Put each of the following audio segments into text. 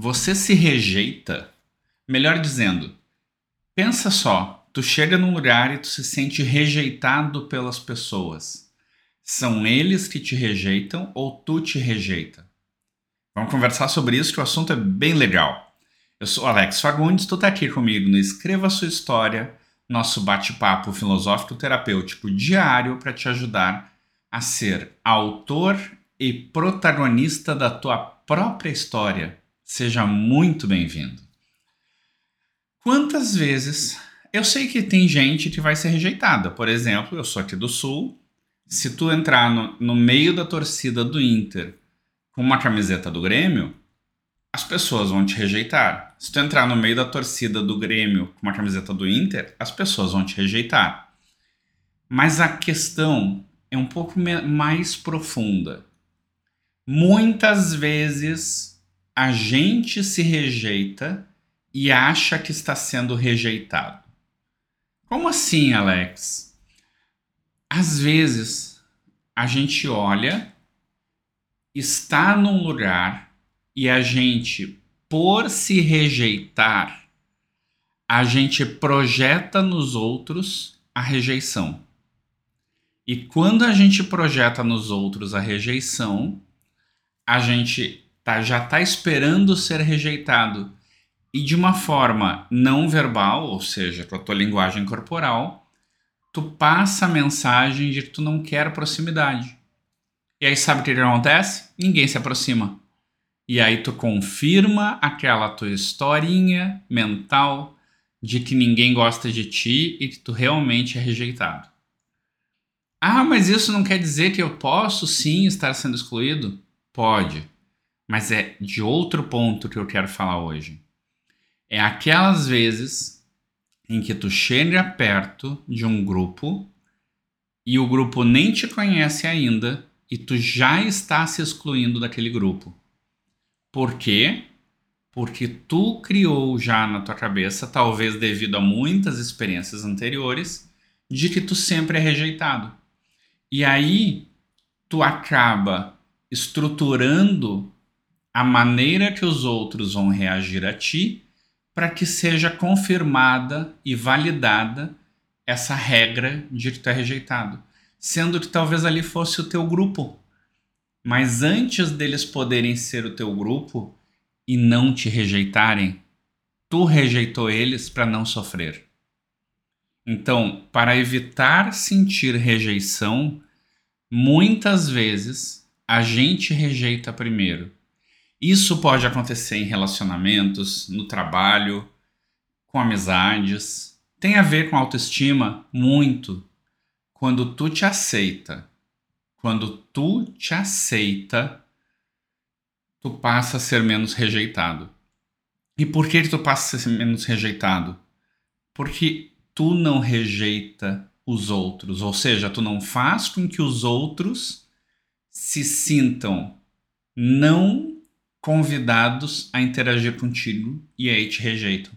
você se rejeita? Melhor dizendo, pensa só, tu chega num lugar e tu se sente rejeitado pelas pessoas. São eles que te rejeitam ou tu te rejeita? Vamos conversar sobre isso que o assunto é bem legal. Eu sou Alex Fagundes, tu tá aqui comigo no Escreva Sua História, nosso bate-papo filosófico terapêutico diário para te ajudar a ser autor e protagonista da tua própria história. Seja muito bem-vindo. Quantas vezes eu sei que tem gente que vai ser rejeitada? Por exemplo, eu sou aqui do Sul. Se tu entrar no, no meio da torcida do Inter com uma camiseta do Grêmio, as pessoas vão te rejeitar. Se tu entrar no meio da torcida do Grêmio com uma camiseta do Inter, as pessoas vão te rejeitar. Mas a questão é um pouco mais profunda. Muitas vezes a gente se rejeita e acha que está sendo rejeitado. Como assim, Alex? Às vezes a gente olha, está num lugar e a gente, por se rejeitar, a gente projeta nos outros a rejeição. E quando a gente projeta nos outros a rejeição, a gente tá, já está esperando ser rejeitado. E de uma forma não verbal, ou seja, com a tua linguagem corporal, tu passa a mensagem de que tu não quer proximidade. E aí sabe o que, acontece? Ninguém se aproxima. E aí tu confirma aquela tua historinha mental de que ninguém gosta de ti e que tu realmente é rejeitado. Ah, mas isso não quer dizer que eu posso sim estar sendo excluído? Pode, mas é de outro ponto que eu quero falar hoje. É aquelas vezes em que tu chega perto de um grupo e o grupo nem te conhece ainda e tu já está se excluindo daquele grupo. Por quê? Porque tu criou já na tua cabeça, talvez devido a muitas experiências anteriores, de que tu sempre é rejeitado. E aí tu acaba estruturando a maneira que os outros vão reagir a ti para que seja confirmada e validada essa regra de que tu é rejeitado, sendo que talvez ali fosse o teu grupo. Mas antes deles poderem ser o teu grupo e não te rejeitarem, tu rejeitou eles para não sofrer. Então, para evitar sentir rejeição, muitas vezes a gente rejeita primeiro. Isso pode acontecer em relacionamentos, no trabalho, com amizades. Tem a ver com autoestima muito. Quando tu te aceita, quando tu te aceita, tu passa a ser menos rejeitado. E por que, tu passa a ser menos rejeitado? Porque tu não rejeita os outros, ou seja, tu não faz com que os outros se sintam não convidados a interagir contigo e aí te rejeitam.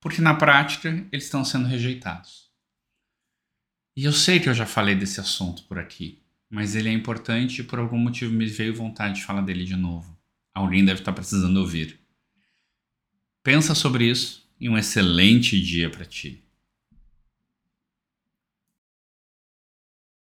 Porque na prática eles estão sendo rejeitados. E eu sei que eu já falei desse assunto por aqui, mas ele é importante e por algum motivo me veio vontade de falar dele de novo. Alguém deve estar precisando ouvir. Pensa sobre isso e um excelente dia para ti.